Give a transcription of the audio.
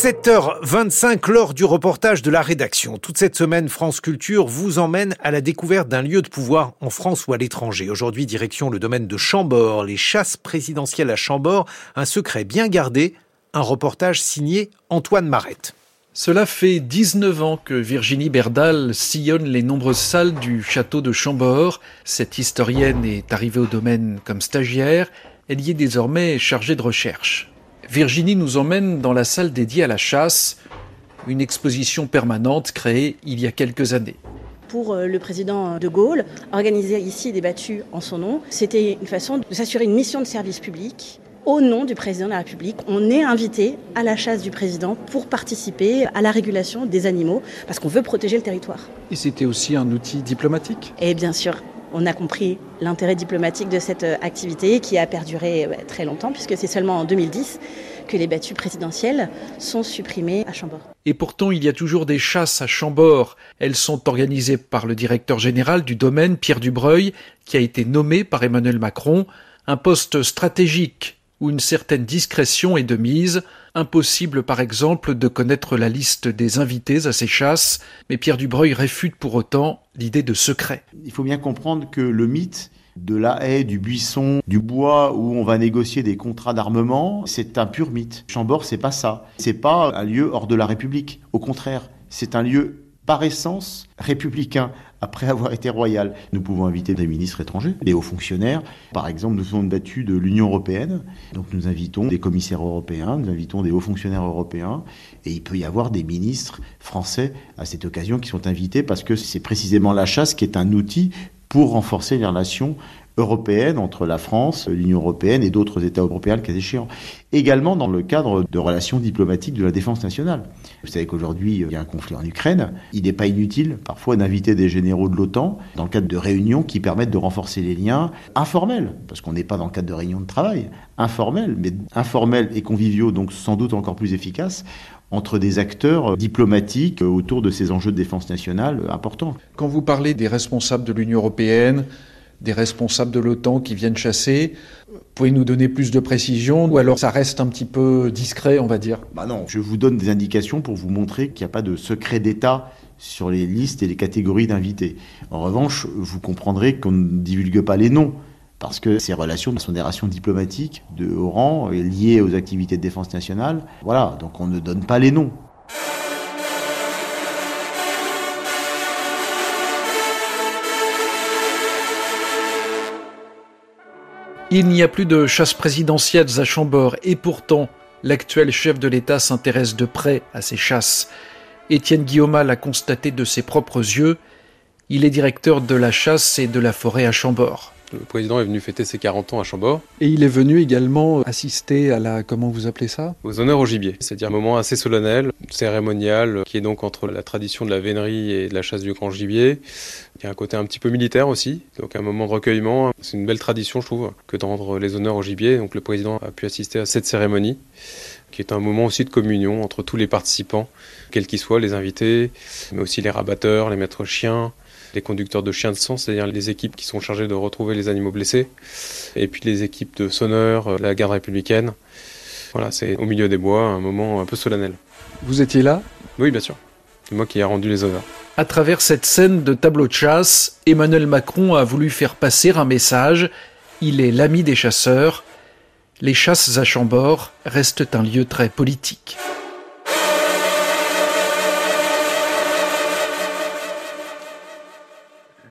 7h25 lors du reportage de la rédaction. Toute cette semaine, France Culture vous emmène à la découverte d'un lieu de pouvoir en France ou à l'étranger. Aujourd'hui, direction le domaine de Chambord, les chasses présidentielles à Chambord, un secret bien gardé, un reportage signé Antoine Marette. Cela fait 19 ans que Virginie Berdal sillonne les nombreuses salles du château de Chambord. Cette historienne est arrivée au domaine comme stagiaire. Elle y est désormais chargée de recherche. Virginie nous emmène dans la salle dédiée à la chasse, une exposition permanente créée il y a quelques années pour euh, le président de Gaulle, organiser ici des battues en son nom, c'était une façon de s'assurer une mission de service public. Au nom du président de la République, on est invité à la chasse du président pour participer à la régulation des animaux, parce qu'on veut protéger le territoire. Et c'était aussi un outil diplomatique Et bien sûr, on a compris l'intérêt diplomatique de cette euh, activité qui a perduré euh, très longtemps, puisque c'est seulement en 2010 que les battues présidentielles sont supprimées à Chambord. Et pourtant, il y a toujours des chasses à Chambord. Elles sont organisées par le directeur général du domaine, Pierre Dubreuil, qui a été nommé par Emmanuel Macron, un poste stratégique où une certaine discrétion est de mise. Impossible, par exemple, de connaître la liste des invités à ces chasses, mais Pierre Dubreuil réfute pour autant l'idée de secret. Il faut bien comprendre que le mythe de la haie, du buisson, du bois où on va négocier des contrats d'armement, c'est un pur mythe. Chambord, c'est pas ça. C'est pas un lieu hors de la République. Au contraire, c'est un lieu par essence républicain après avoir été royal. Nous pouvons inviter des ministres étrangers, des hauts fonctionnaires. Par exemple, nous sommes battus de l'Union européenne, donc nous invitons des commissaires européens, nous invitons des hauts fonctionnaires européens, et il peut y avoir des ministres français à cette occasion qui sont invités parce que c'est précisément la chasse qui est un outil pour renforcer les relations européenne entre la France, l'Union européenne et d'autres États européens, le cas échéant. Également dans le cadre de relations diplomatiques de la défense nationale. Vous savez qu'aujourd'hui, il y a un conflit en Ukraine. Il n'est pas inutile parfois d'inviter des généraux de l'OTAN dans le cadre de réunions qui permettent de renforcer les liens informels, parce qu'on n'est pas dans le cadre de réunions de travail, informels, mais informels et conviviaux, donc sans doute encore plus efficaces entre des acteurs diplomatiques autour de ces enjeux de défense nationale importants. Quand vous parlez des responsables de l'Union européenne, des responsables de l'OTAN qui viennent chasser. Pouvez nous donner plus de précision ou alors ça reste un petit peu discret, on va dire? Bah non, je vous donne des indications pour vous montrer qu'il n'y a pas de secret d'État sur les listes et les catégories d'invités. En revanche, vous comprendrez qu'on ne divulgue pas les noms parce que ces relations sont des relations diplomatiques de haut rang liées aux activités de défense nationale. Voilà, donc on ne donne pas les noms. Il n'y a plus de chasse présidentielles à Chambord et pourtant, l'actuel chef de l'État s'intéresse de près à ces chasses. Étienne Guillaume l'a constaté de ses propres yeux. Il est directeur de la chasse et de la forêt à Chambord. Le président est venu fêter ses 40 ans à Chambord. Et il est venu également assister à la, comment vous appelez ça? Aux honneurs au gibier. C'est-à-dire un moment assez solennel, cérémonial, qui est donc entre la tradition de la vénerie et de la chasse du grand gibier. Il y a un côté un petit peu militaire aussi, donc un moment de recueillement. C'est une belle tradition, je trouve, que de rendre les honneurs au gibier. Donc le président a pu assister à cette cérémonie, qui est un moment aussi de communion entre tous les participants, quels qu'ils soient, les invités, mais aussi les rabatteurs, les maîtres chiens, les conducteurs de chiens de sang, c'est-à-dire les équipes qui sont chargées de retrouver les animaux blessés, et puis les équipes de sonneurs, euh, la garde républicaine. Voilà, c'est au milieu des bois, un moment un peu solennel. Vous étiez là? Oui, bien sûr. C'est moi qui ai rendu les honneurs. À travers cette scène de tableau de chasse, Emmanuel Macron a voulu faire passer un message. Il est l'ami des chasseurs. Les chasses à Chambord restent un lieu très politique.